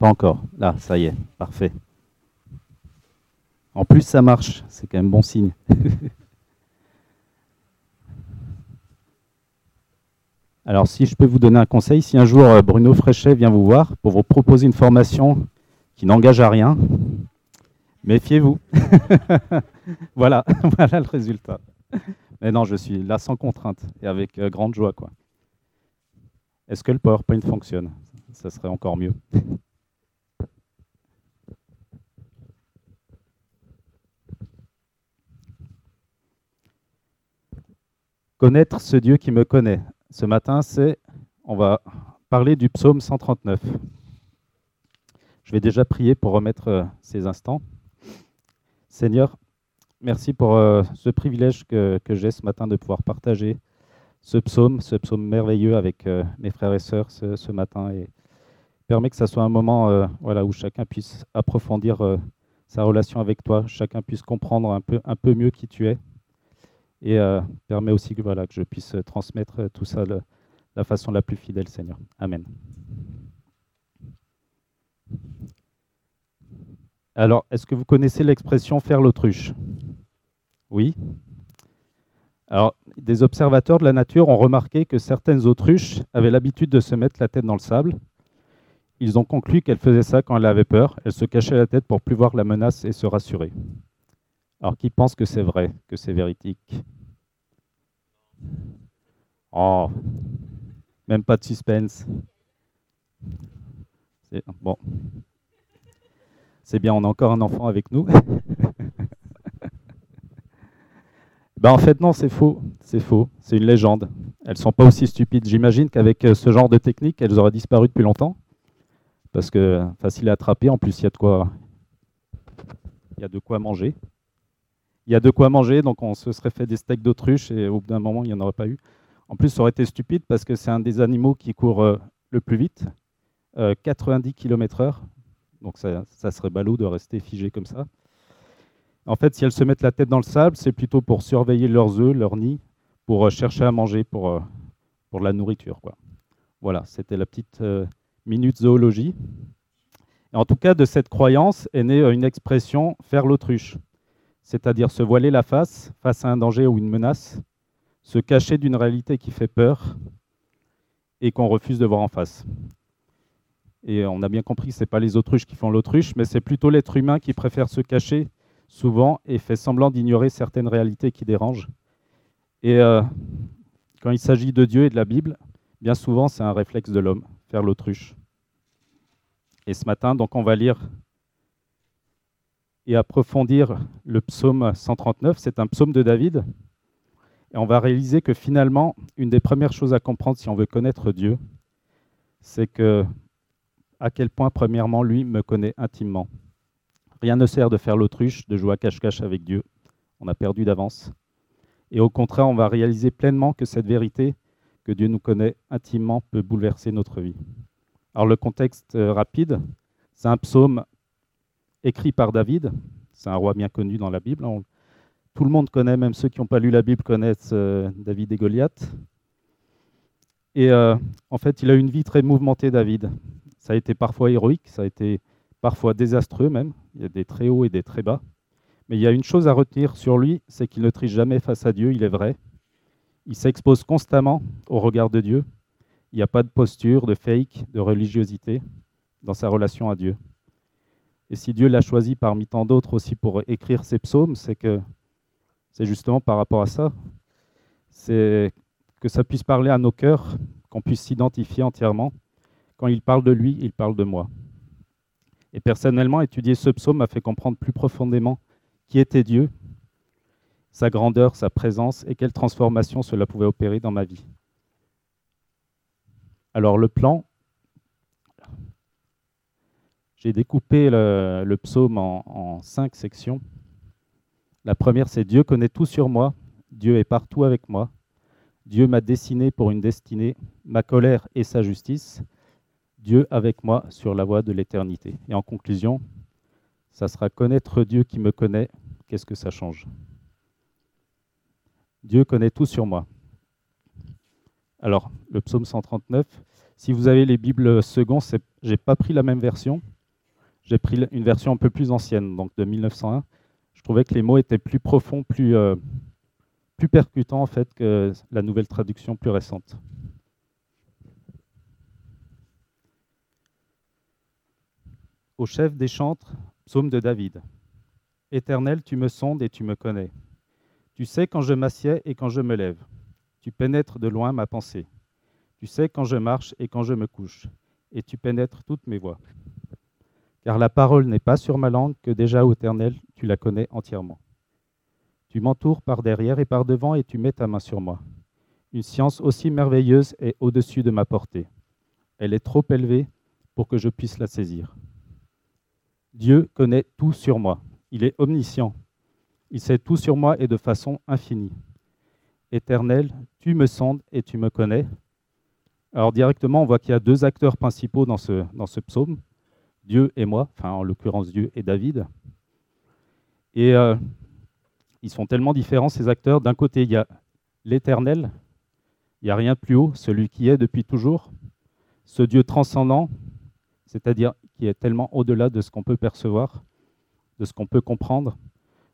Pas encore. Là, ça y est, parfait. En plus, ça marche. C'est quand même bon signe. Alors, si je peux vous donner un conseil, si un jour euh, Bruno Fréchet vient vous voir pour vous proposer une formation qui n'engage à rien, méfiez-vous. voilà, voilà le résultat. Mais non, je suis là sans contrainte et avec euh, grande joie. Est-ce que le PowerPoint fonctionne? Ça serait encore mieux. Connaître ce Dieu qui me connaît. Ce matin, c'est, on va parler du psaume 139. Je vais déjà prier pour remettre euh, ces instants. Seigneur, merci pour euh, ce privilège que, j'ai ce matin de pouvoir partager ce psaume, ce psaume merveilleux avec euh, mes frères et sœurs ce, matin. Et permet que ce soit un moment où chacun puisse approfondir sa relation avec toi, chacun puisse comprendre un peu mieux qui tu es et euh, permet aussi que, voilà, que je puisse transmettre tout ça de la façon la plus fidèle, Seigneur. Amen. Alors, est-ce que vous connaissez l'expression faire l'autruche Oui. Alors, des observateurs de la nature ont remarqué que certaines autruches avaient l'habitude de se mettre la tête dans le sable. Ils ont conclu qu'elles faisaient ça quand elles avaient peur. Elles se cachaient la tête pour plus voir la menace et se rassurer. Alors, qui pense que c'est vrai, que c'est véridique? Oh, même pas de suspense. Bon. C'est bien, on a encore un enfant avec nous. ben en fait, non, c'est faux. C'est faux. C'est une légende. Elles sont pas aussi stupides. J'imagine qu'avec euh, ce genre de technique, elles auraient disparu depuis longtemps. Parce que facile à attraper. En plus, il y a de quoi, il y a de quoi manger. Il y a de quoi manger, donc on se serait fait des steaks d'autruche et au bout d'un moment, il n'y en aurait pas eu. En plus, ça aurait été stupide parce que c'est un des animaux qui court euh, le plus vite, 90 euh, km/h. Donc ça, serait ballot de rester figé comme ça. En fait, si elles se mettent la tête dans le sable, c'est plutôt pour surveiller leurs œufs, leurs nids, pour euh, chercher à manger, pour, la nourriture. Voilà, c'était la petite minute zoologie. en tout cas, de cette croyance est née une expression faire l'autruche, c'est-à-dire se voiler la face face à un danger ou une menace, se cacher d'une réalité qui fait peur et qu'on refuse de voir en face. Et on a bien compris que ce n'est pas les autruches qui font l'autruche, mais c'est plutôt l'être humain qui préfère se cacher souvent et fait semblant d'ignorer certaines réalités qui dérangent. Et euh, quand il s'agit de Dieu et de la Bible, bien souvent c'est un réflexe de l'homme, faire l'autruche. Et ce matin, donc on va lire et approfondir le psaume 139. C'est un psaume de David. Et on va réaliser que finalement, une des premières choses à comprendre si on veut connaître Dieu, c'est que à quel point, premièrement, lui me connaît intimement. Rien ne sert de faire l'autruche, de jouer à cache-cache avec Dieu. On a perdu d'avance. Et au contraire, on va réaliser pleinement que cette vérité, que Dieu nous connaît intimement, peut bouleverser notre vie. Alors le contexte euh, rapide, c'est un psaume écrit par David. C'est un roi bien connu dans la Bible. tout le monde connaît, même ceux qui n'ont pas lu la Bible connaissent euh, David et Goliath. Et euh, en fait, il a une vie très mouvementée, David. Ça a été parfois héroïque, ça a été parfois désastreux même. Il y a des très hauts et des très bas. Mais il y a une chose à retenir sur lui, c'est qu'il ne triche jamais face à Dieu, il est vrai. Il s'expose constamment au regard de Dieu. Il n'y a pas de posture, de fake, de religiosité dans sa relation à Dieu. Et si Dieu l'a choisi parmi tant d'autres aussi pour écrire ses psaumes, c'est que c'est justement par rapport à ça. C'est que ça puisse parler à nos cœurs, qu'on puisse s'identifier entièrement. Quand il parle de lui, il parle de moi. Et personnellement, étudier ce psaume m'a fait comprendre plus profondément qui était Dieu, sa grandeur, sa présence et quelle transformation cela pouvait opérer dans ma vie. Alors le plan, j'ai découpé le, psaume en, cinq sections. La première, c'est Dieu connaît tout sur moi, Dieu est partout avec moi, Dieu m'a dessiné pour une destinée, ma colère et sa justice, Dieu avec moi sur la voie de l'éternité. Et en conclusion, ça sera connaître Dieu qui me connaît, qu'est-ce que ça change? Dieu connaît tout sur moi. Alors, le psaume 139, si vous avez les Bibles secondes, je n'ai pas pris la même version, j'ai pris une version un peu plus ancienne, donc de 1901. Je trouvais que les mots étaient plus profonds, plus, euh, plus percutants en fait que la nouvelle traduction plus récente. Au chef des chantres, psaume de David. Éternel, tu me sondes et tu me connais. Tu sais quand je m'assieds et quand je me lève. Tu pénètres de loin ma pensée. Tu sais quand je marche et quand je me couche. Et tu pénètres toutes mes voies. Car la parole n'est pas sur ma langue que déjà, Éternel, tu la connais entièrement. Tu m'entoures par derrière et par devant et tu mets ta main sur moi. Une science aussi merveilleuse est au-dessus de ma portée. Elle est trop élevée pour que je puisse la saisir. Dieu connaît tout sur moi. Il est omniscient. Il sait tout sur moi et de façon infinie. Éternel, tu me sondes et tu me connais. Alors directement, on voit qu'il y a deux acteurs principaux dans ce, dans ce psaume, Dieu et moi, enfin en l'occurrence Dieu et David. Et euh, ils sont tellement différents, ces acteurs. D'un côté, il y a l'Éternel, il n'y a rien de plus haut, celui qui est depuis toujours, ce Dieu transcendant, c'est-à-dire qui est tellement au-delà de ce qu'on peut percevoir, de ce qu'on peut comprendre,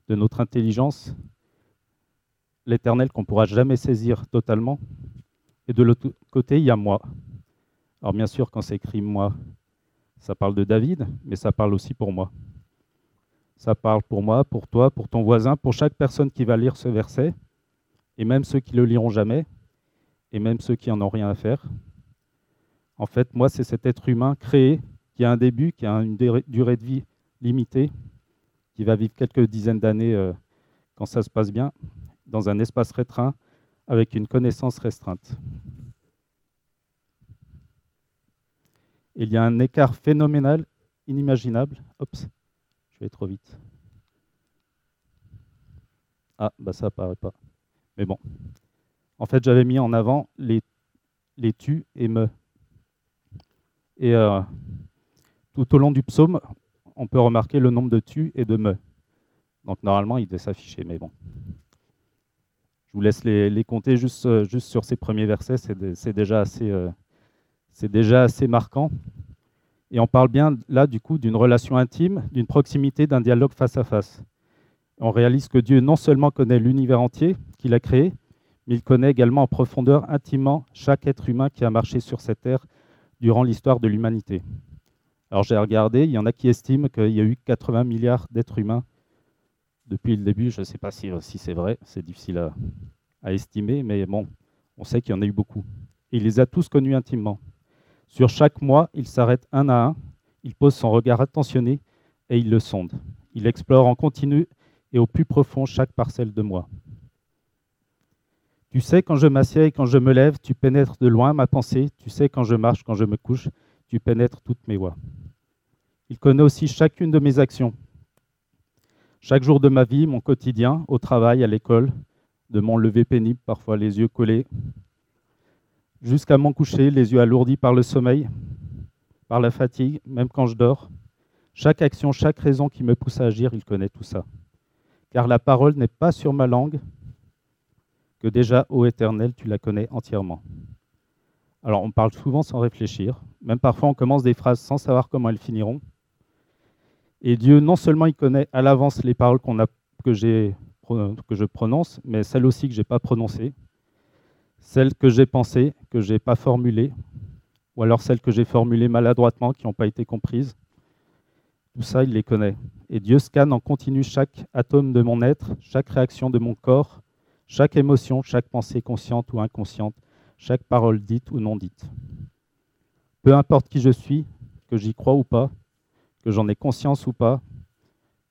de notre intelligence, l'éternel qu'on ne pourra jamais saisir totalement. Et de l'autre côté, il y a moi. Alors bien sûr, quand c'est écrit moi, ça parle de David, mais ça parle aussi pour moi. Ça parle pour moi, pour toi, pour ton voisin, pour chaque personne qui va lire ce verset, et même ceux qui le liront jamais, et même ceux qui n'en ont rien à faire. En fait, moi, c'est cet être humain créé qui a un début, qui a une durée de vie limitée, qui va vivre quelques dizaines d'années euh, quand ça se passe bien, dans un espace restreint, avec une connaissance restreinte. Il y a un écart phénoménal, inimaginable. Oups, je vais trop vite. Ah, bah ça apparaît pas. Mais bon. En fait, j'avais mis en avant les, les tu et me. Et euh, tout au long du psaume, on peut remarquer le nombre de tu et de me. Donc normalement, il devait s'afficher, mais bon. Je vous laisse les, compter juste, euh, juste, sur ces premiers versets, c'est déjà, assez, euh, déjà assez marquant. Et on parle bien là, du coup, d'une relation intime, d'une proximité, d'un dialogue face à face. On réalise que Dieu non seulement connaît l'univers entier qu'il a créé, mais il connaît également en profondeur, intimement, chaque être humain qui a marché sur cette terre durant l'histoire de l'humanité. Alors j'ai regardé, il y en a qui estiment qu'il y a eu 80 milliards d'êtres humains depuis le début. Je ne sais pas si, c'est vrai, c'est difficile à, estimer, mais bon, on sait qu'il y en a eu beaucoup. il les a tous connus intimement. Sur chaque mois, il s'arrête un à un, il pose son regard attentionné et il le sonde. Il explore en continu et au plus profond chaque parcelle de moi. Tu sais quand je m'assieds quand je me lève, tu pénètres de loin ma pensée, tu sais quand je marche, quand je me couche, tu pénètres toutes mes voies. Il connaît aussi chacune de mes actions. Chaque jour de ma vie, mon quotidien, au travail, à l'école, de mon lever pénible, parfois les yeux collés, jusqu'à mon coucher, les yeux alourdis par le sommeil, par la fatigue, même quand je dors. Chaque action, chaque raison qui me pousse à agir, il connaît tout ça. Car la parole n'est pas sur ma langue, que déjà, ô Éternel, tu la connais entièrement. Alors on parle souvent sans réfléchir, même parfois on commence des phrases sans savoir comment elles finiront. Et Dieu, non seulement il connaît à l'avance les paroles que, que je prononce, mais celles aussi que je n'ai pas prononcées, celles que j'ai pensées, que je n'ai pas formulées, ou alors celles que j'ai formulées maladroitement, qui n'ont pas été comprises. Tout ça, il les connaît. Et Dieu scanne en continu chaque atome de mon être, chaque réaction de mon corps, chaque émotion, chaque pensée consciente ou inconsciente, chaque parole dite ou non dite. Peu importe qui je suis, que j'y crois ou pas, que j'en ai conscience ou pas,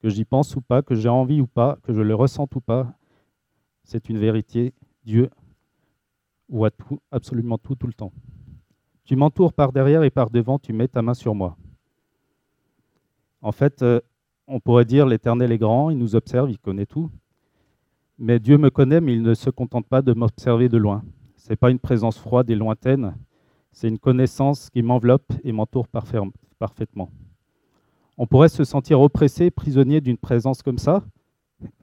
que j'y pense ou pas, que j'ai envie ou pas, que je le ressente ou pas, c'est une vérité. Dieu voit tout, absolument tout, tout le temps. Tu m'entoures par derrière et par devant, tu mets ta main sur moi. En fait, euh, on pourrait dire l'Éternel est grand, il nous observe, il connaît tout. Mais Dieu me connaît, mais il ne se contente pas de m'observer de loin. Ce n'est pas une présence froide et lointaine, c'est une connaissance qui m'enveloppe et m'entoure parfaitement. On pourrait se sentir oppressé, prisonnier d'une présence comme ça,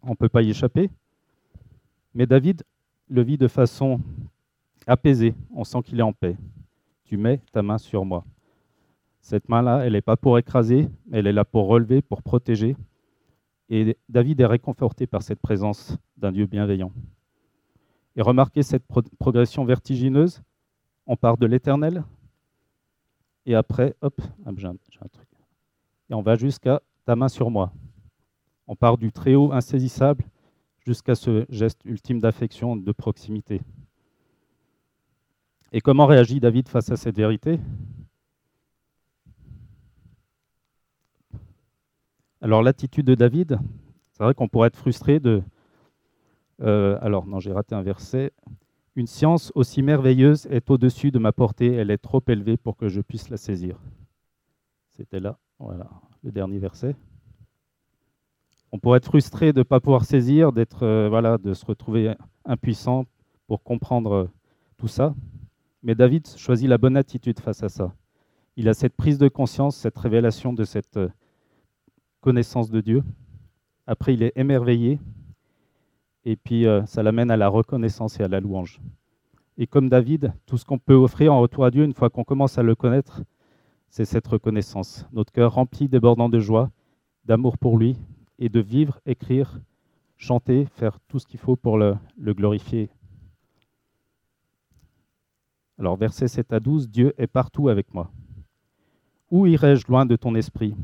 on ne peut pas y échapper, mais David le vit de façon apaisée, on sent qu'il est en paix. Tu mets ta main sur moi. Cette main-là, elle n'est pas pour écraser, elle est là pour relever, pour protéger. Et David est réconforté par cette présence d'un Dieu bienveillant. Et remarquez cette progression vertigineuse. On part de l'éternel, et après, hop, j'ai un, truc. Et on va jusqu'à ta main sur moi. On part du très haut insaisissable jusqu'à ce geste ultime d'affection, de proximité. Et comment réagit David face à cette vérité? Alors l'attitude de David, c'est vrai qu'on pourrait être frustré de... Euh, alors non, j'ai raté un verset. Une science aussi merveilleuse est au-dessus de ma portée, elle est trop élevée pour que je puisse la saisir. C'était là, voilà, le dernier verset. On pourrait être frustré de ne pas pouvoir saisir, d'être, euh, voilà, de se retrouver impuissant pour comprendre euh, tout ça. Mais David choisit la bonne attitude face à ça. Il a cette prise de conscience, cette révélation de cette connaissance de Dieu. Après, il est émerveillé. Et puis, euh, ça l'amène à la reconnaissance et à la louange. Et comme David, tout ce qu'on peut offrir en retour à Dieu, une fois qu'on commence à le connaître, c'est cette reconnaissance. Notre cœur rempli, débordant de joie, d'amour pour lui, et de vivre, écrire, chanter, faire tout ce qu'il faut pour le, le glorifier. Alors, versets 7 à 12, Dieu est partout avec moi. Où irai-je loin de ton esprit?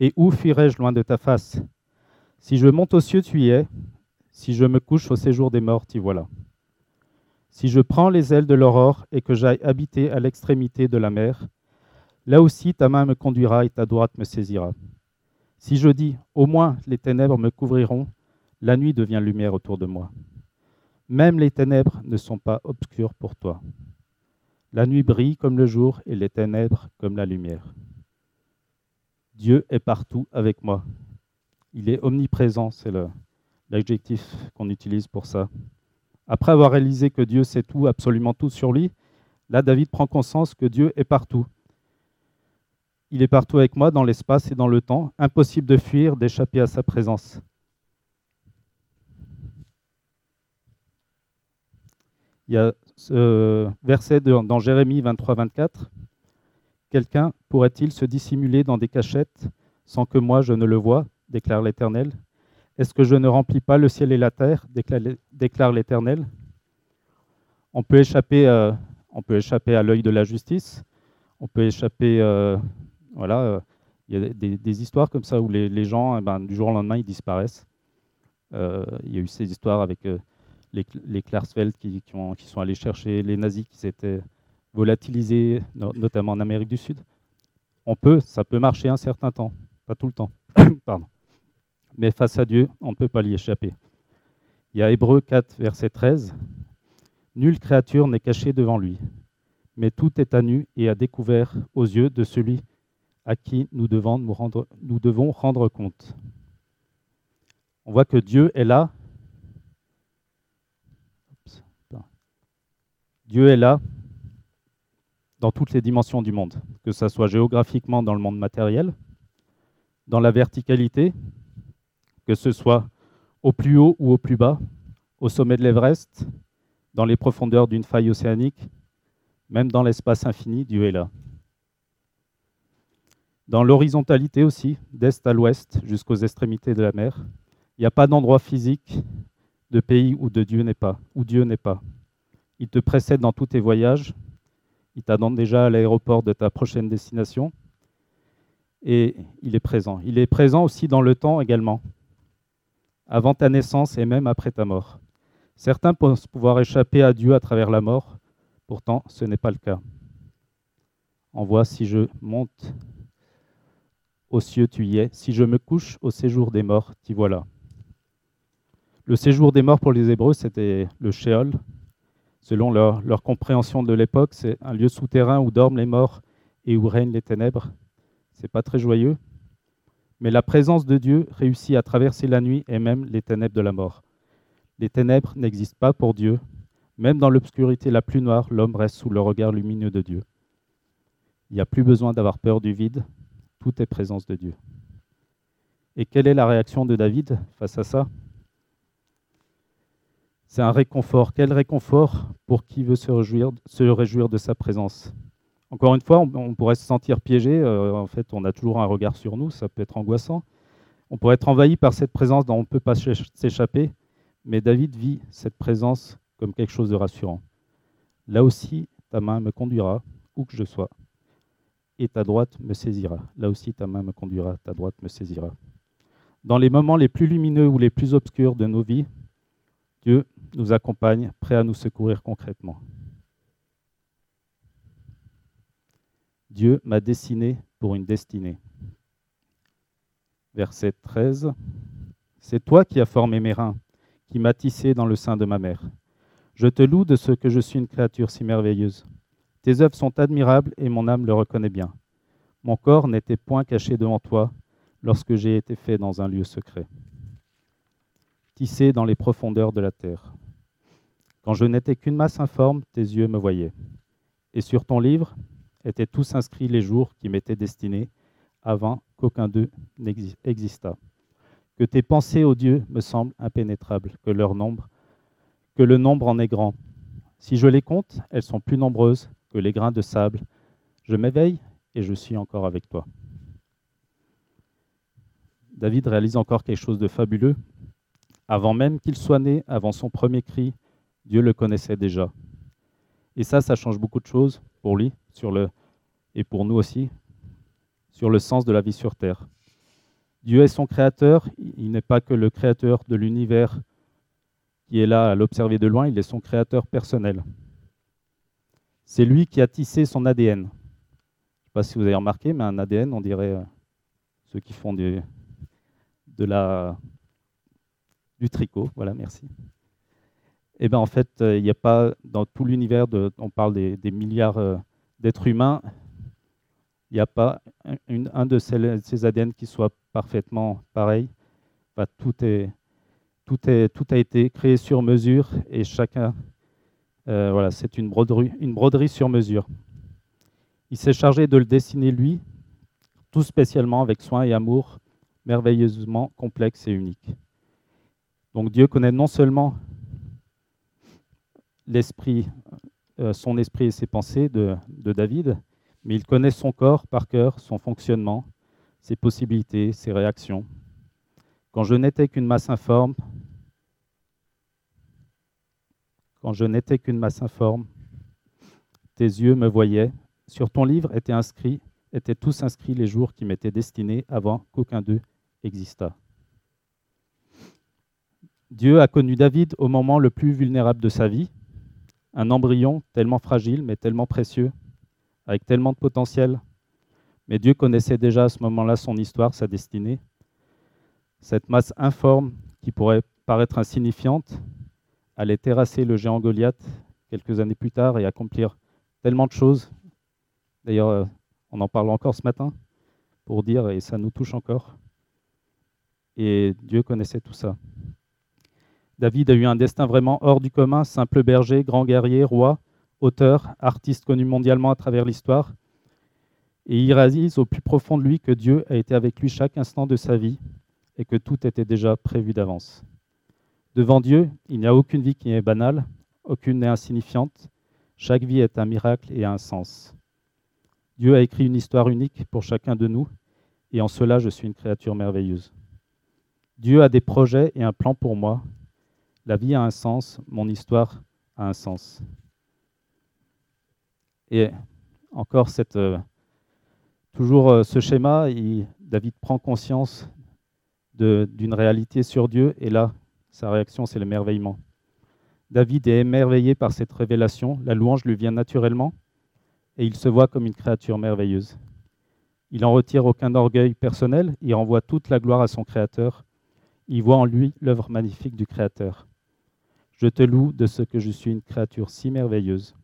Et où fuirai-je loin de ta face? Si je monte aux cieux, tu y es. Si je me couche au séjour des morts, t'y voilà. Si je prends les ailes de l'aurore et que j'aille habiter à l'extrémité de la mer, là aussi ta main me conduira et ta droite me saisira. Si je dis, au moins les ténèbres me couvriront, la nuit devient lumière autour de moi. Même les ténèbres ne sont pas obscures pour toi. La nuit brille comme le jour et les ténèbres comme la lumière. Dieu est partout avec moi. Il est omniprésent, c'est l'adjectif qu'on utilise pour ça. Après avoir réalisé que Dieu sait tout, absolument tout sur lui, là David prend conscience que Dieu est partout. Il est partout avec moi dans l'espace et dans le temps. Impossible de fuir, d'échapper à sa présence. Il y a ce verset dans Jérémie 23-24 Quelqu'un pourrait-il se dissimuler dans des cachettes sans que moi je ne le voie déclare l'Éternel? Est-ce que je ne remplis pas le ciel et la terre déclare l'Éternel? On peut échapper, euh, on peut échapper à l'œil de la justice. On peut échapper, euh, voilà, euh, il y a des, histoires comme ça où les, gens, eh ben, du jour au lendemain, ils disparaissent. il y a eu ces histoires avec les, les Klarsfeld qui, sont allés chercher les nazis qui s'étaient volatilisé, notamment en Amérique du Sud. On peut, ça peut marcher un certain temps, pas tout le temps. Pardon. Mais face à Dieu, on ne peut pas l'y échapper. Il y a Hébreu 4, verset 13. Nulle créature n'est cachée devant lui, mais tout est à nu et à découvert aux yeux de celui à qui nous devons, nous rendre, nous devons rendre compte. On voit que Dieu est là. Dieu est là dans toutes les dimensions du monde, que ce soit géographiquement dans le monde matériel, dans la verticalité, que ce soit au plus haut ou au plus bas, au sommet de l'Everest, dans les profondeurs d'une faille océanique, même dans l'espace infini, Dieu est là. Dans l'horizontalité aussi, d'est à l'ouest jusqu'aux extrémités de la mer, il n'y a pas d'endroit physique de pays où Dieu n'est pas, où Dieu n'est pas. Il te précède dans tous tes voyages, il t'attend déjà à l'aéroport de ta prochaine destination. Et il est présent. Il est présent aussi dans le temps également, avant ta naissance et même après ta mort. Certains pensent pouvoir échapper à Dieu à travers la mort, pourtant ce n'est pas le cas. On voit si je monte aux cieux, tu y es. Si je me couche au séjour des morts, t'y voilà. Le séjour des morts pour les Hébreux, c'était le Sheol, selon leur, compréhension de l'époque, c'est un lieu souterrain où dorment les morts et où règnent les ténèbres. C'est pas très joyeux, mais la présence de Dieu réussit à traverser la nuit et même les ténèbres de la mort. Les ténèbres n'existent pas pour Dieu. Même dans l'obscurité la plus noire, l'homme reste sous le regard lumineux de Dieu. Il n'y a plus besoin d'avoir peur du vide, tout est présence de Dieu. Et quelle est la réaction de David face à ça? C'est un réconfort. Quel réconfort pour qui veut se réjouir, de sa présence? Encore une fois, on, pourrait se sentir piégé. Euh, en fait, on a toujours un regard sur nous, ça peut être angoissant. On pourrait être envahi par cette présence dont on ne peut pas s'échapper. Mais David vit cette présence comme quelque chose de rassurant. Là aussi, ta main me conduira où que je sois, et ta droite me saisira. Là aussi, ta main me conduira, ta droite me saisira. Dans les moments les plus lumineux ou les plus obscurs de nos vies, Dieu nous accompagne, prêt à nous secourir concrètement. Dieu m'a dessiné pour une destinée. Verset 13. C'est toi qui as formé mes reins, qui m'as tissé dans le sein de ma mère. Je te loue de ce que je suis une créature si merveilleuse. Tes œuvres sont admirables et mon âme le reconnaît bien. Mon corps n'était point caché devant toi lorsque j'ai été fait dans un lieu secret, tissé dans les profondeurs de la terre. Quand je n'étais qu'une masse informe, tes yeux me voyaient. Et sur ton livre étaient tous inscrits les jours qui m'étaient destinés avant qu'aucun d'eux n'existât. Que tes pensées, ô Dieu, me semblent impénétrables, que leur nombre que le nombre en est grand. Si je les compte, elles sont plus nombreuses que les grains de sable. Je m'éveille et je suis encore avec toi. David réalise encore quelque chose de fabuleux. Avant même qu'il soit né, avant son premier cri, Dieu le connaissait déjà. Et ça, ça change beaucoup de choses pour lui et pour nous aussi, sur le sens de la vie sur Terre. Dieu est son créateur, il n'est pas que le créateur de l'univers qui est là à l'observer de loin, il est son créateur personnel. C'est lui qui a tissé son ADN. Je ne sais pas si vous avez remarqué, mais un ADN, on dirait euh, ceux qui font de la, du tricot. Voilà, merci. Eh bien en fait, euh, il n'y a pas dans tout l'univers, on parle des, milliards euh, d'êtres humains, il n'y a pas un de ces, ADN qui soit parfaitement pareil. tout est tout, est, tout a été créé sur mesure et chacun, euh, voilà, c'est une broderie, une broderie sur mesure. Il s'est chargé de le dessiner lui, tout spécialement avec soin et amour, merveilleusement complexe et unique. Donc Dieu connaît non seulement l'esprit, euh, son esprit et ses pensées de, David, mais il connaît son corps par cœur, son fonctionnement, ses possibilités, ses réactions. Quand je n'étais qu'une masse informe, quand je n'étais qu'une masse informe, tes yeux me voyaient. Sur ton livre étaient inscrits, étaient tous inscrits les jours qui m'étaient destinés avant qu'aucun d'eux existât. Dieu a connu David au moment le plus vulnérable de sa vie, un embryon tellement fragile mais tellement précieux, avec tellement de potentiel. Mais Dieu connaissait déjà à ce moment-là son histoire, sa destinée. Cette masse informe qui pourrait paraître insignifiante, allait terrasser le géant Goliath quelques années plus tard et accomplir tellement de choses. D'ailleurs, euh, on en parle encore ce matin pour dire, et ça nous touche encore. Et Dieu connaissait tout ça. David a eu un destin vraiment hors du commun, simple berger, grand guerrier, roi, auteur, artiste connu mondialement à travers l'histoire. Et il réalise au plus profond de lui que Dieu a été avec lui chaque instant de sa vie et que tout était déjà prévu d'avance. Devant Dieu, il n'y a aucune vie qui est banale, aucune n'est insignifiante. Chaque vie est un miracle et a un sens. Dieu a écrit une histoire unique pour chacun de nous, et en cela je suis une créature merveilleuse. Dieu a des projets et un plan pour moi. La vie a un sens, mon histoire a un sens. Et encore euh, toujours euh, ce schéma, David prend conscience d'une réalité sur Dieu, et là, sa réaction, c'est l'émerveillement. David est émerveillé par cette révélation, la louange lui vient naturellement, et il se voit comme une créature merveilleuse. Il n'en retire aucun orgueil personnel, il renvoie toute la gloire à son Créateur, il voit en lui l'œuvre magnifique du Créateur. Je te loue de ce que je suis une créature si merveilleuse.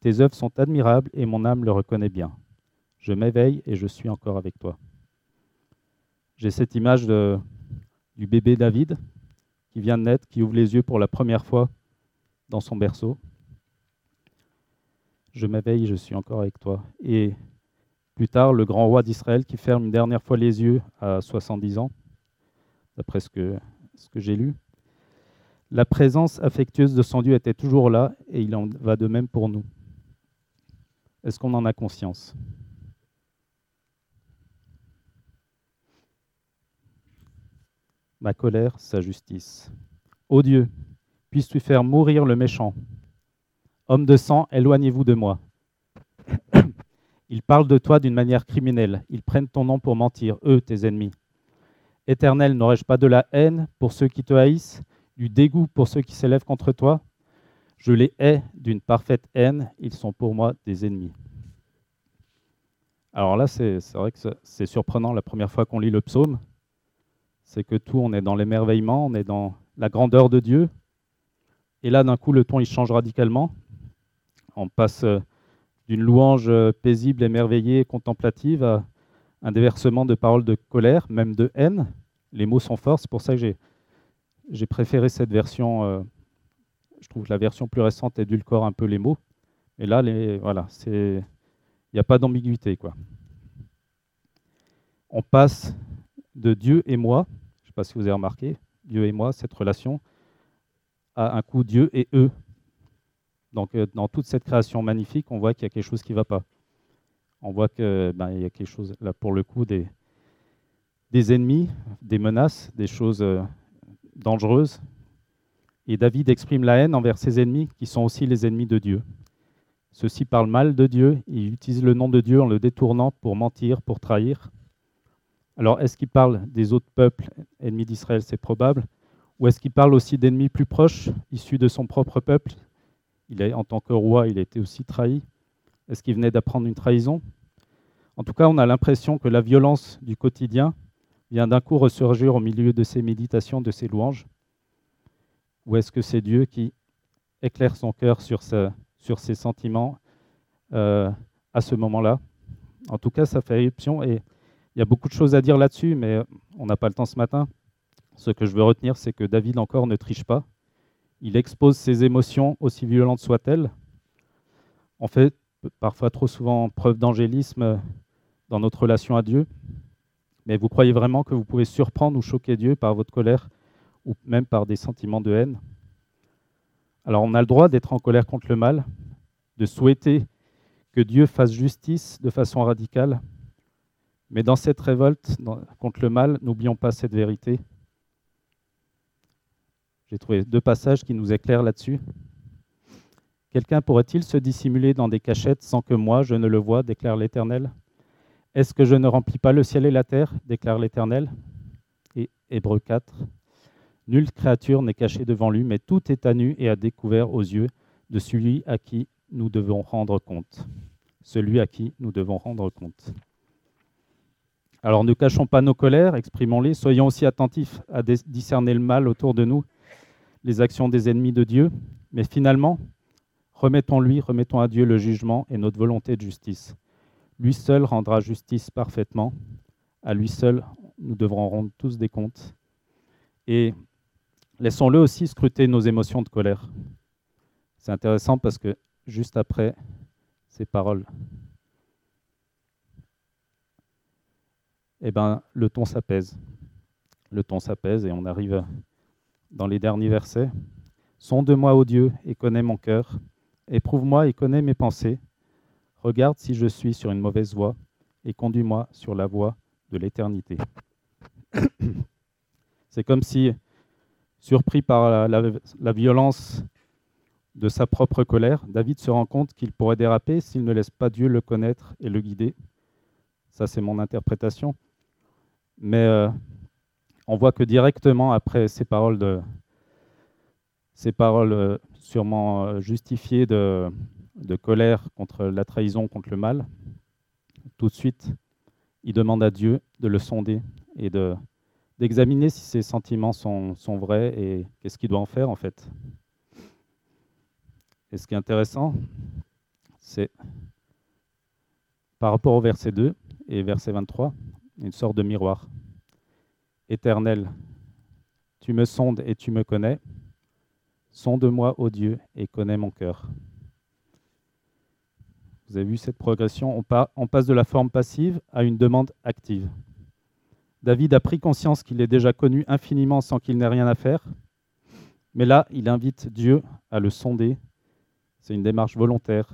Tes œuvres sont admirables et mon âme le reconnaît bien. Je m'éveille et je suis encore avec toi. J'ai cette image du bébé David qui vient de naître, qui ouvre les yeux pour la première fois dans son berceau. Je m'éveille, je suis encore avec toi. Et plus tard, le grand roi d'Israël qui ferme une dernière fois les yeux à 70 ans, d'après ce que, ce que j'ai lu. La présence affectueuse de son Dieu était toujours là et il en va de même pour nous. Est-ce qu'on en a conscience? Ma colère, sa justice. Ô Dieu, puisses-tu faire mourir le méchant? Homme de sang, éloignez-vous de moi. Ils parlent de toi d'une manière criminelle. Ils prennent ton nom pour mentir, eux, tes ennemis. Éternel, n'aurais-je pas de la haine pour ceux qui te haïssent, du dégoût pour ceux qui s'élèvent contre toi Je les hais d'une parfaite haine, ils sont pour moi des ennemis. Alors là, c'est vrai que c'est surprenant la première fois qu'on lit le psaume. C'est que tout, on est dans l'émerveillement, on est dans la grandeur de Dieu. Et là, d'un coup, le ton, il change radicalement. On passe euh, d'une louange euh, paisible, émerveillée, contemplative à un déversement de paroles de colère, même de haine. Les mots sont forts, c'est pour ça que j'ai préféré cette version. Euh, je trouve que la version plus récente édulcore un peu les mots. Et là, voilà, il n'y a pas d'ambiguïté. On passe de Dieu et moi, je ne sais pas si vous avez remarqué, Dieu et moi, cette relation, à un coup Dieu et eux. Donc euh, dans toute cette création magnifique, on voit qu'il y a quelque chose qui ne va pas. On voit qu'il ben, y a quelque chose, là pour le coup, des, des ennemis, des menaces, des choses euh, dangereuses. Et David exprime la haine envers ses ennemis, qui sont aussi les ennemis de Dieu. Ceux-ci parlent mal de Dieu, ils utilisent le nom de Dieu en le détournant pour mentir, pour trahir. Alors, est-ce qu'il parle des autres peuples ennemis d'Israël? C'est probable. Ou est-ce qu'il parle aussi d'ennemis plus proches, issus de son propre peuple? Il En tant que roi, il a été aussi trahi. Est-ce qu'il venait d'apprendre une trahison? En tout cas, on a l'impression que la violence du quotidien vient d'un coup ressurgir au milieu de ses méditations, de ses louanges. Ou est-ce que c'est Dieu qui éclaire son cœur sur, ses sentiments euh, à ce moment-là? En tout cas, ça fait éruption et il y a beaucoup de choses à dire là-dessus, mais on n'a pas le temps ce matin. Ce que je veux retenir, c'est que David encore ne triche pas. Il expose ses émotions, aussi violentes soient-elles. On fait parfois trop souvent preuve d'angélisme dans notre relation à Dieu. Mais vous croyez vraiment que vous pouvez surprendre ou choquer Dieu par votre colère ou même par des sentiments de haine? Alors on a le droit d'être en colère contre le mal, de souhaiter que Dieu fasse justice de façon radicale, mais dans cette révolte contre le mal, n'oublions pas cette vérité. J'ai trouvé deux passages qui nous éclairent là-dessus. Quelqu'un pourrait-il se dissimuler dans des cachettes sans que moi je ne le voie, déclare l'Éternel? Est-ce que je ne remplis pas le ciel et la terre, déclare l'Éternel? Et Hébreu 4. Nulle créature n'est cachée devant lui, mais tout est à nu et à découvert aux yeux de celui à qui nous devons rendre compte. Celui à qui nous devons rendre compte. Alors ne cachons pas nos colères, exprimons-les, soyons aussi attentifs à discerner le mal autour de nous, les actions des ennemis de Dieu, mais finalement, remettons-lui, remettons à Dieu le jugement et notre volonté de justice. Lui seul rendra justice parfaitement, à lui seul nous devrons rendre tous des comptes. Et laissons-le aussi scruter nos émotions de colère. C'est intéressant parce que juste après ces paroles, eh ben, le ton s'apaise. Le ton s'apaise et on arrive dans les derniers versets. Sonde-moi, ô Dieu, et connais mon cœur. Éprouve-moi et connais mes pensées. Regarde si je suis sur une mauvaise voie et conduis-moi sur la voie de l'éternité. C'est comme si, surpris par la, violence de sa propre colère, David se rend compte qu'il pourrait déraper s'il ne laisse pas Dieu le connaître et le guider. Ça, c'est mon interprétation. Mais euh, on voit que directement après ces paroles, ces paroles euh, sûrement euh, justifiées de, colère contre la trahison, contre le mal, tout de suite, il demande à Dieu de le sonder et d'examiner si ses sentiments sont, sont vrais et qu'est-ce qu'il doit en faire en fait. Et ce qui est intéressant, c'est par rapport au verset 2 et verset 23, une sorte de miroir. Éternel, tu me sondes et tu me connais. Sonde-moi, ô Dieu, et connais mon cœur. Vous avez vu cette progression on, passe de la forme passive à une demande active. David a pris conscience qu'il est déjà connu infiniment sans qu'il n'ait rien à faire. Mais là, il invite Dieu à le sonder. C'est une démarche volontaire.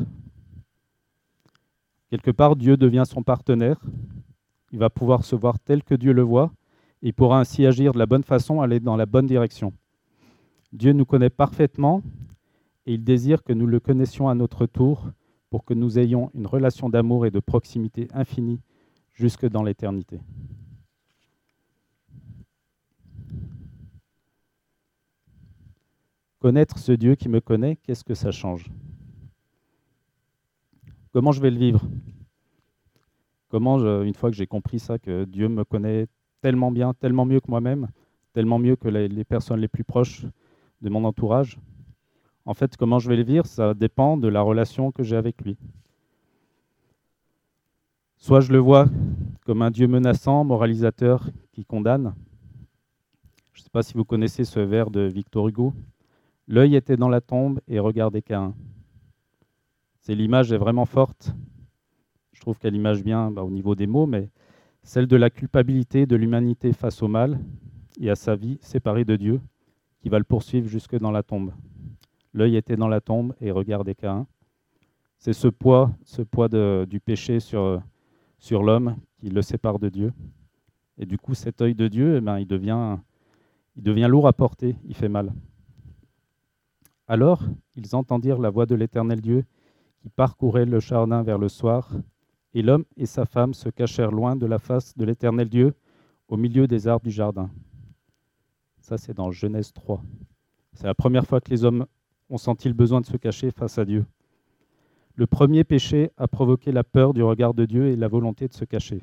Quelque part, Dieu devient son partenaire. Il va pouvoir se voir tel que Dieu le voit. Et il pourra ainsi agir de la bonne façon, aller dans la bonne direction. Dieu nous connaît parfaitement et il désire que nous le connaissions à notre tour pour que nous ayons une relation d'amour et de proximité infinie jusque dans l'éternité. Connaître ce Dieu qui me connaît, qu'est-ce que ça change? Comment je vais le vivre? Comment, une fois que j'ai compris ça, que Dieu me connaît tellement bien, tellement mieux que moi-même, tellement mieux que les personnes les plus proches de mon entourage, en fait, comment je vais le vivre, ça dépend de la relation que j'ai avec lui. Soit je le vois comme un Dieu menaçant, moralisateur, qui condamne. Je ne sais pas si vous connaissez ce vers de Victor Hugo. L'œil était dans la tombe et regardait qu'un. C'est l'image est vraiment forte. Je trouve qu'elle image bien bah, au niveau des mots, mais celle de la culpabilité de l'humanité face au mal et à sa vie séparée de Dieu, qui va le poursuivre jusque dans la tombe. L'œil était dans la tombe et regardait qu'un. C'est ce poids, ce poids du péché sur, sur l'homme qui le sépare de Dieu. Et du coup, cet œil de Dieu, eh ben, il, devient, il devient lourd à porter, il fait mal. Alors, ils entendirent la voix de l'Éternel Dieu qui parcourait le jardin vers le soir, et l'homme et sa femme se cachèrent loin de la face de l'Éternel Dieu, au milieu des arbres du jardin. Ça, c'est dans Genèse 3. C'est la première fois que les hommes ont senti le besoin de se cacher face à Dieu. Le premier péché a provoqué la peur du regard de Dieu et la volonté de se cacher.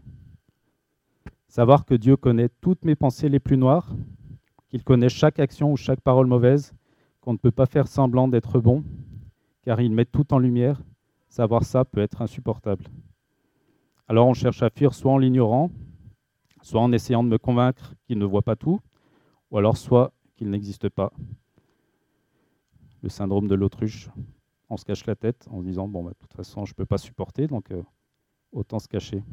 Savoir que Dieu connaît toutes mes pensées les plus noires, qu'il connaît chaque action ou chaque parole mauvaise, qu'on ne peut pas faire semblant d'être bon, car il met tout en lumière, savoir ça peut être insupportable. Alors on cherche à fuir soit en l'ignorant, soit en essayant de me convaincre qu'il ne voit pas tout, ou alors soit qu'il n'existe pas. Le syndrome de l'autruche, on se cache la tête en se disant bon bah, de toute façon je ne peux pas supporter, donc euh, autant se cacher.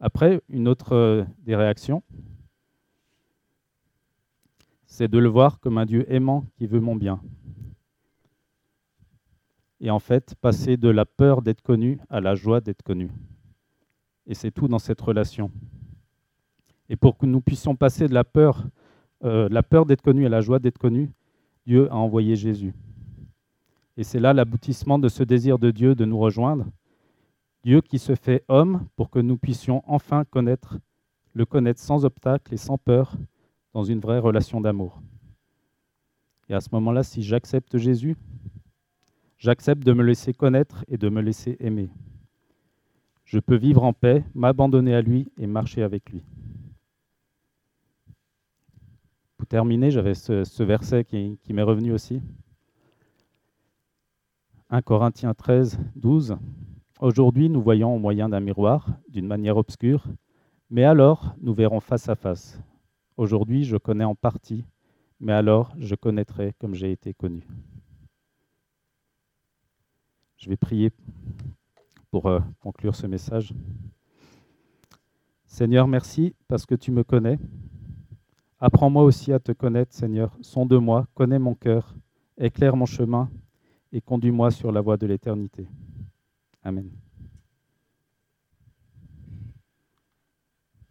Après, une autre euh, des réactions, c'est de le voir comme un Dieu aimant qui veut mon bien. Et en fait, passer de la peur d'être connu à la joie d'être connu. Et c'est tout dans cette relation. Et pour que nous puissions passer de la peur, euh, la peur d'être connu à la joie d'être connu, Dieu a envoyé Jésus. Et c'est là l'aboutissement de ce désir de Dieu de nous rejoindre. Dieu qui se fait homme pour que nous puissions enfin connaître, le connaître sans obstacle et sans peur, dans une vraie relation d'amour. Et à ce moment-là, si j'accepte Jésus, j'accepte de me laisser connaître et de me laisser aimer. Je peux vivre en paix, m'abandonner à lui et marcher avec lui. Pour terminer, j'avais ce, verset qui, m'est revenu aussi. 1 Corinthiens 13, 12. Aujourd'hui, nous voyons au moyen d'un miroir, d'une manière obscure, mais alors nous verrons face à face. Aujourd'hui, je connais en partie, mais alors je connaîtrai comme j'ai été connu. Je vais prier pour euh, conclure ce message. Seigneur, merci parce que tu me connais. Apprends-moi aussi à te connaître, Seigneur. Sonde-moi, connais mon cœur, éclaire mon chemin et conduis-moi sur la voie de l'éternité. Amen.